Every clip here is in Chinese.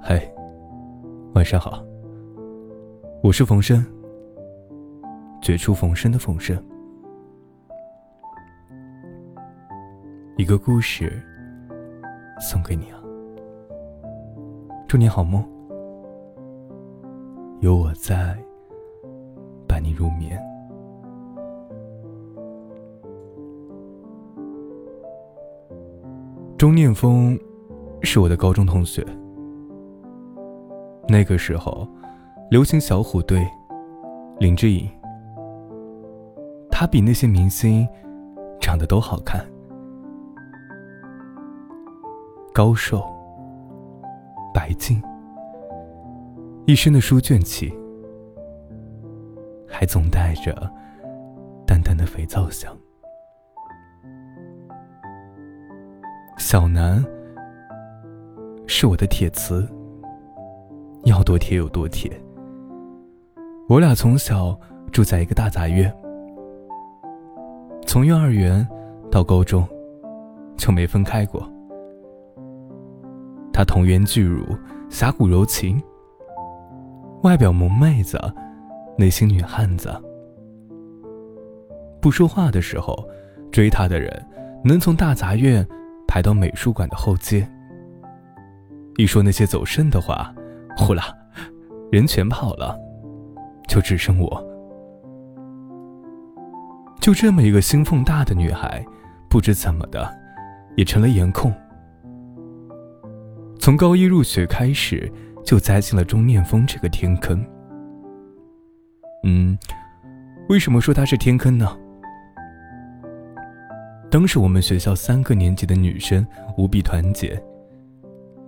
嗨，晚上好。我是冯生，绝处逢生的冯生。一个故事送给你啊，祝你好梦，有我在，伴你入眠。钟念风是我的高中同学。那个时候，流行小虎队，林志颖。他比那些明星长得都好看，高瘦，白净，一身的书卷气，还总带着淡淡的肥皂香。小南是我的铁瓷。多铁有多铁。我俩从小住在一个大杂院，从幼儿园到高中就没分开过。他童颜巨乳，侠骨柔情，外表萌妹子，内心女汉子。不说话的时候，追他的人能从大杂院排到美术馆的后街。一说那些走肾的话。呼啦，人全跑了，就只剩我。就这么一个心缝大的女孩，不知怎么的，也成了颜控。从高一入学开始，就栽进了钟念风这个天坑。嗯，为什么说她是天坑呢？当时我们学校三个年级的女生无比团结，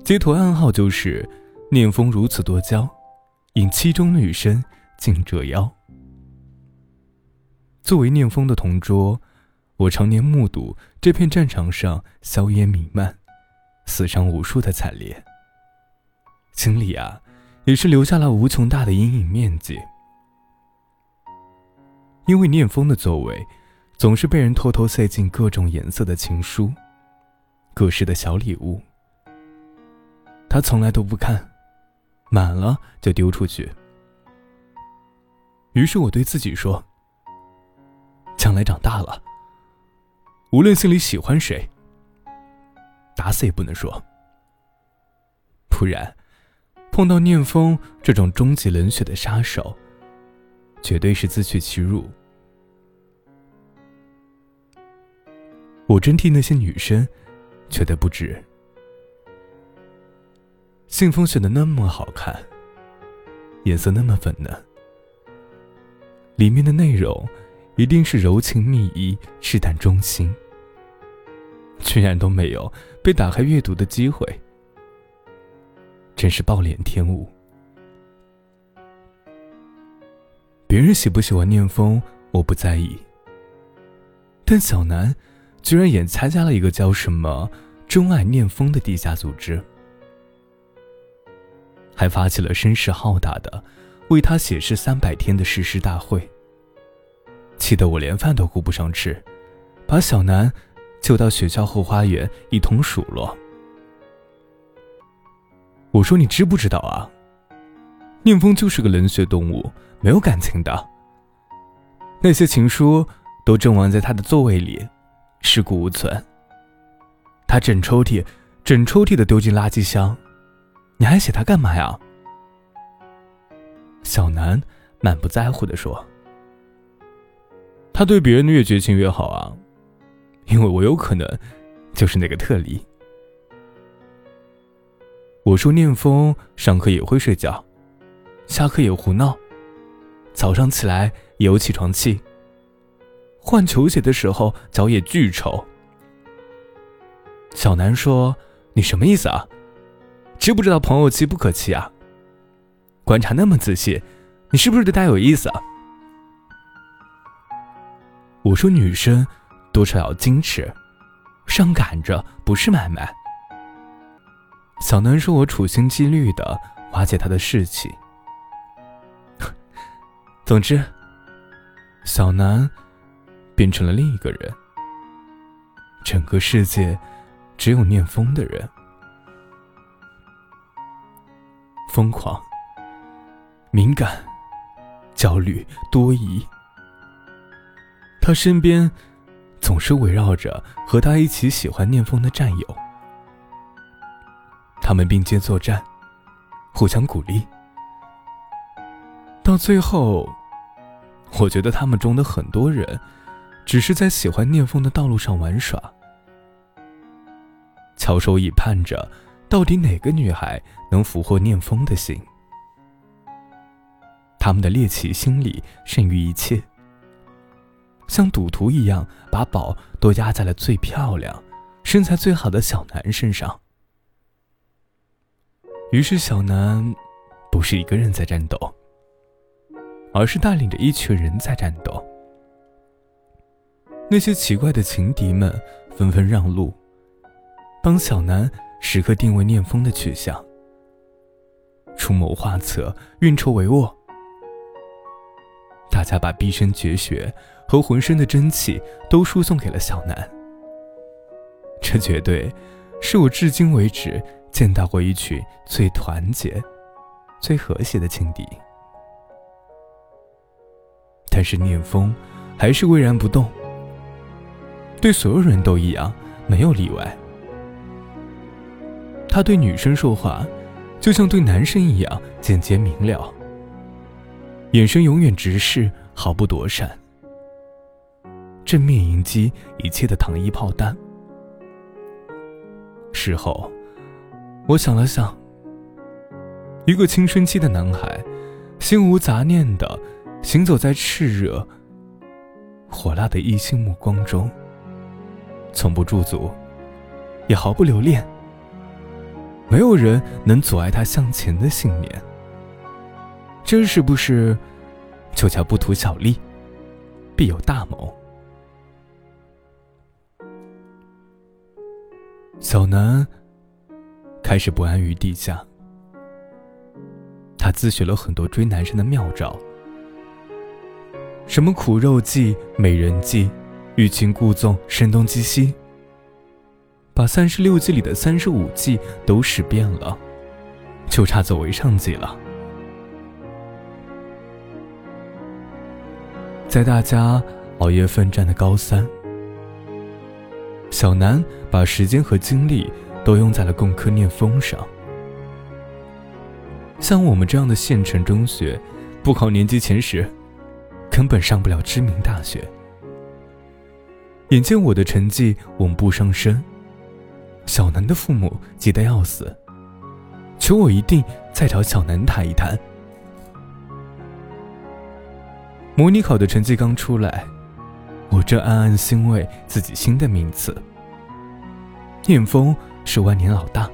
街头暗号就是。念风如此多娇，引七中女生竞折腰。作为念风的同桌，我常年目睹这片战场上硝烟弥漫、死伤无数的惨烈，心里啊，也是留下了无穷大的阴影面积。因为念风的座位，总是被人偷偷塞进各种颜色的情书、各式的小礼物，他从来都不看。满了就丢出去。于是我对自己说：“将来长大了，无论心里喜欢谁，打死也不能说。不然，碰到念风这种终极冷血的杀手，绝对是自取其辱。”我真替那些女生觉得不值。信封选的那么好看，颜色那么粉嫩，里面的内容一定是柔情蜜意、试探忠心，居然都没有被打开阅读的机会，真是暴殄天物。别人喜不喜欢念风，我不在意，但小南居然也参加了一个叫什么“钟爱念风”的地下组织。还发起了声势浩大的为他写诗三百天的誓师大会，气得我连饭都顾不上吃，把小南就到学校后花园一同数落。我说：“你知不知道啊？念风就是个冷血动物，没有感情的。那些情书都正亡在他的座位里，尸骨无存。他整抽屉，整抽屉的丢进垃圾箱。”你还写他干嘛呀？小南满不在乎的说：“他对别人的越绝情越好啊，因为我有可能就是那个特例。”我说：“念风上课也会睡觉，下课也胡闹，早上起来也有起床气，换球鞋的时候脚也巨臭。”小南说：“你什么意思啊？”知不知道朋友妻不可欺啊？观察那么仔细，你是不是对他有意思啊？我说女生多少要矜持，上赶着不是买卖。小南说我处心积虑的瓦解他的士气。总之，小南变成了另一个人，整个世界只有念风的人。疯狂、敏感、焦虑、多疑。他身边总是围绕着和他一起喜欢念风的战友，他们并肩作战，互相鼓励。到最后，我觉得他们中的很多人，只是在喜欢念风的道路上玩耍。翘首以盼着，到底哪个女孩能俘获念风的心？他们的猎奇心理胜于一切，像赌徒一样，把宝都压在了最漂亮、身材最好的小南身上。于是，小南不是一个人在战斗，而是带领着一群人在战斗。那些奇怪的情敌们纷纷让路。帮小南时刻定位念风的去向，出谋划策，运筹帷幄。大家把毕生绝学和浑身的真气都输送给了小南。这绝对是我至今为止见到过一群最团结、最和谐的情敌。但是念风还是巍然不动，对所有人都一样，没有例外。他对女生说话，就像对男生一样简洁明了，眼神永远直视，毫不躲闪，正面迎击一切的糖衣炮弹。事后，我想了想，一个青春期的男孩，心无杂念的行走在炽热、火辣的异性目光中，从不驻足，也毫不留恋。没有人能阻碍他向前的信念。这是不是就叫不图小利，必有大谋？小南开始不安于地下，他自学了很多追男生的妙招，什么苦肉计、美人计、欲擒故纵、声东击西。把三十六计里的三十五计都使遍了，就差走为上计了。在大家熬夜奋战的高三，小南把时间和精力都用在了共科念风上。像我们这样的县城中学，不考年级前十，根本上不了知名大学。眼见我的成绩稳步上升。小南的父母急得要死，求我一定再找小南谈一谈。模拟考的成绩刚出来，我正暗暗欣慰自己新的名次。念风是万年老大，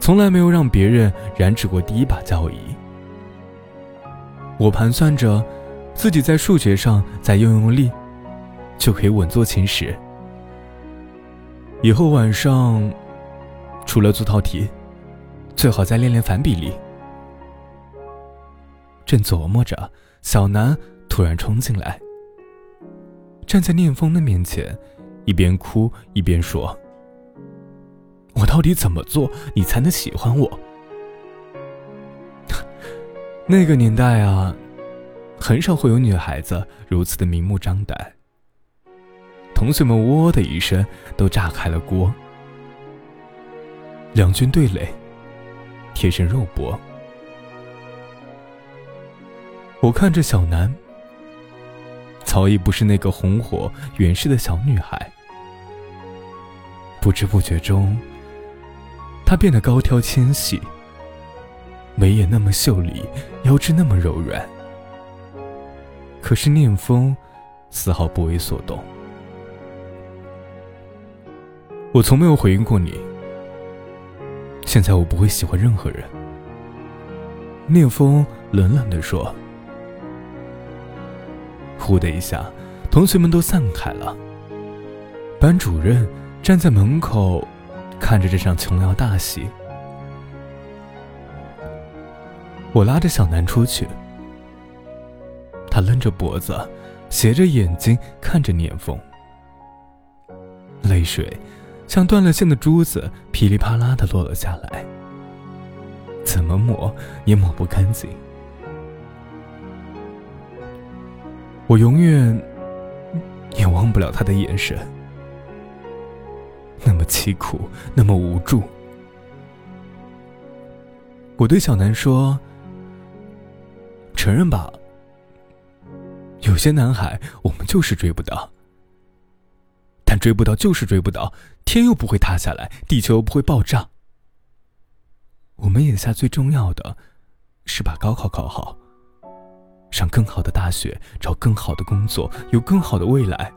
从来没有让别人染指过第一把交椅。我盘算着，自己在数学上再用用力，就可以稳坐前十。以后晚上，除了做套题，最好再练练反比例。正琢磨着，小南突然冲进来，站在念风的面前，一边哭一边说：“我到底怎么做，你才能喜欢我？” 那个年代啊，很少会有女孩子如此的明目张胆。同学们“喔”的一声，都炸开了锅。两军对垒，贴身肉搏。我看着小南，早已不是那个红火远视的小女孩。不知不觉中，她变得高挑纤细，眉眼那么秀丽，腰肢那么柔软。可是念风，丝毫不为所动。我从没有回应过你。现在我不会喜欢任何人。聂风冷冷地说。呼的一下，同学们都散开了。班主任站在门口，看着这场琼瑶大戏。我拉着小南出去，他愣着脖子，斜着眼睛看着聂风，泪水。像断了线的珠子，噼里啪啦的落了下来。怎么抹也抹不干净。我永远也忘不了他的眼神，那么凄苦，那么无助。我对小南说：“承认吧，有些男孩我们就是追不到，追不到就是追不到，天又不会塌下来，地球又不会爆炸。我们眼下最重要的，是把高考考好。”上更好的大学，找更好的工作，有更好的未来。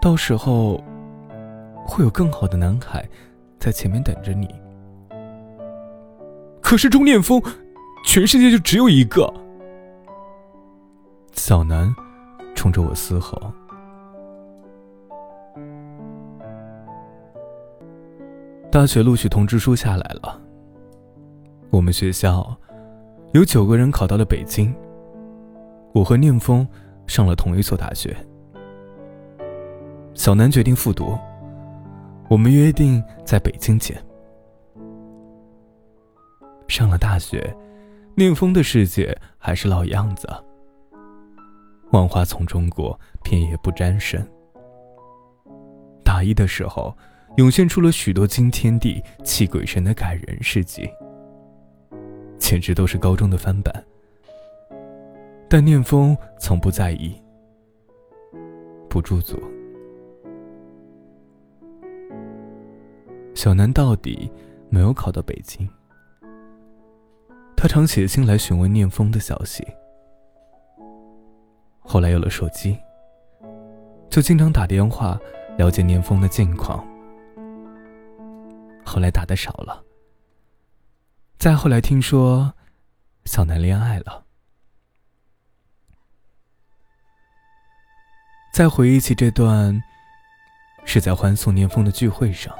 到时候，会有更好的男孩在前面等着你。可是钟念风，全世界就只有一个。小南冲着我嘶吼。大学录取通知书下来了，我们学校。有九个人考到了北京。我和念风上了同一所大学。小南决定复读，我们约定在北京见。上了大学，念风的世界还是老样子。万花丛中过，片叶不沾身。大一的时候，涌现出了许多惊天地、泣鬼神的感人事迹。简直都是高中的翻版，但念风从不在意，不驻足。小南到底没有考到北京，他常写信来询问念风的消息。后来有了手机，就经常打电话了解念风的近况。后来打的少了。再后来听说，小南恋爱了。再回忆起这段，是在欢送年丰的聚会上，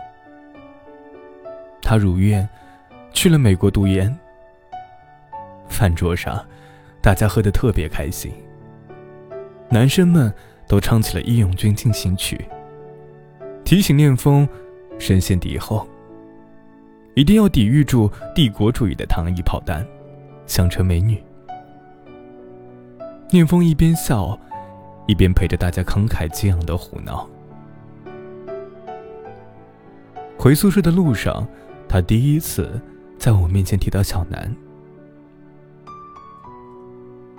他如愿去了美国读研。饭桌上，大家喝得特别开心，男生们都唱起了《义勇军进行曲》，提醒念风深陷敌后。一定要抵御住帝国主义的糖衣炮弹，想成美女。念风一边笑，一边陪着大家慷慨激昂的胡闹。回宿舍的路上，他第一次在我面前提到小南。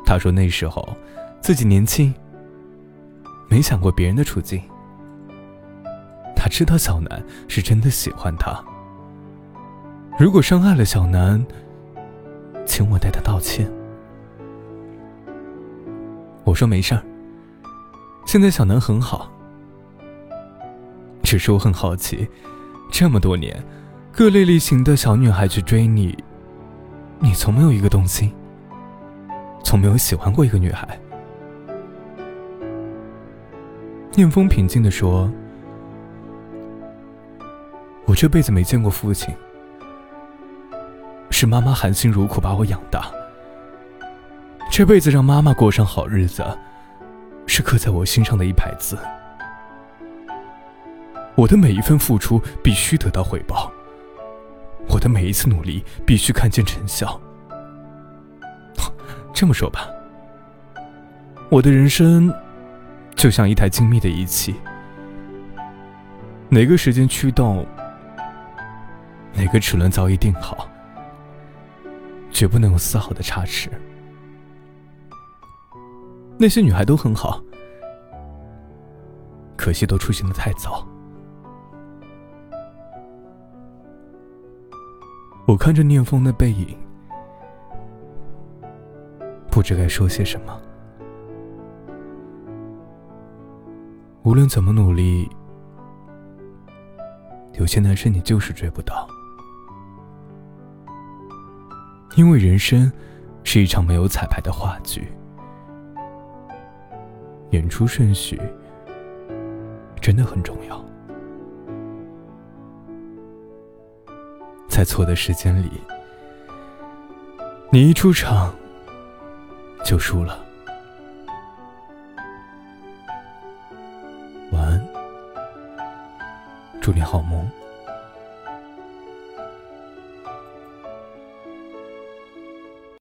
他说那时候自己年轻，没想过别人的处境。他知道小南是真的喜欢他。如果伤害了小南，请我代他道歉。我说没事儿。现在小南很好，只是我很好奇，这么多年，各类类型的小女孩去追你，你从没有一个动心，从没有喜欢过一个女孩。念风平静的说：“我这辈子没见过父亲。”妈妈含辛茹苦把我养大，这辈子让妈妈过上好日子，是刻在我心上的一排字。我的每一份付出必须得到回报，我的每一次努力必须看见成效。这么说吧，我的人生就像一台精密的仪器，哪个时间驱动，哪个齿轮早已定好。绝不能有丝毫的差池。那些女孩都很好，可惜都出现的太早。我看着念风的背影，不知该说些什么。无论怎么努力，有些男生你就是追不到。因为人生是一场没有彩排的话剧，演出顺序真的很重要。在错的时间里，你一出场就输了。晚安，祝你好梦。